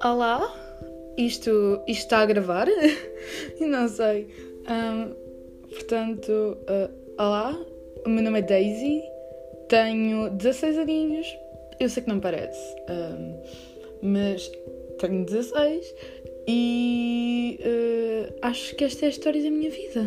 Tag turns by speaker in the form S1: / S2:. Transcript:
S1: Olá, isto, isto está a gravar? Não sei. Um, portanto, uh, olá, o meu nome é Daisy, tenho 16 aninhos, eu sei que não parece, um, mas tenho 16 e uh, acho que esta é a história da minha vida.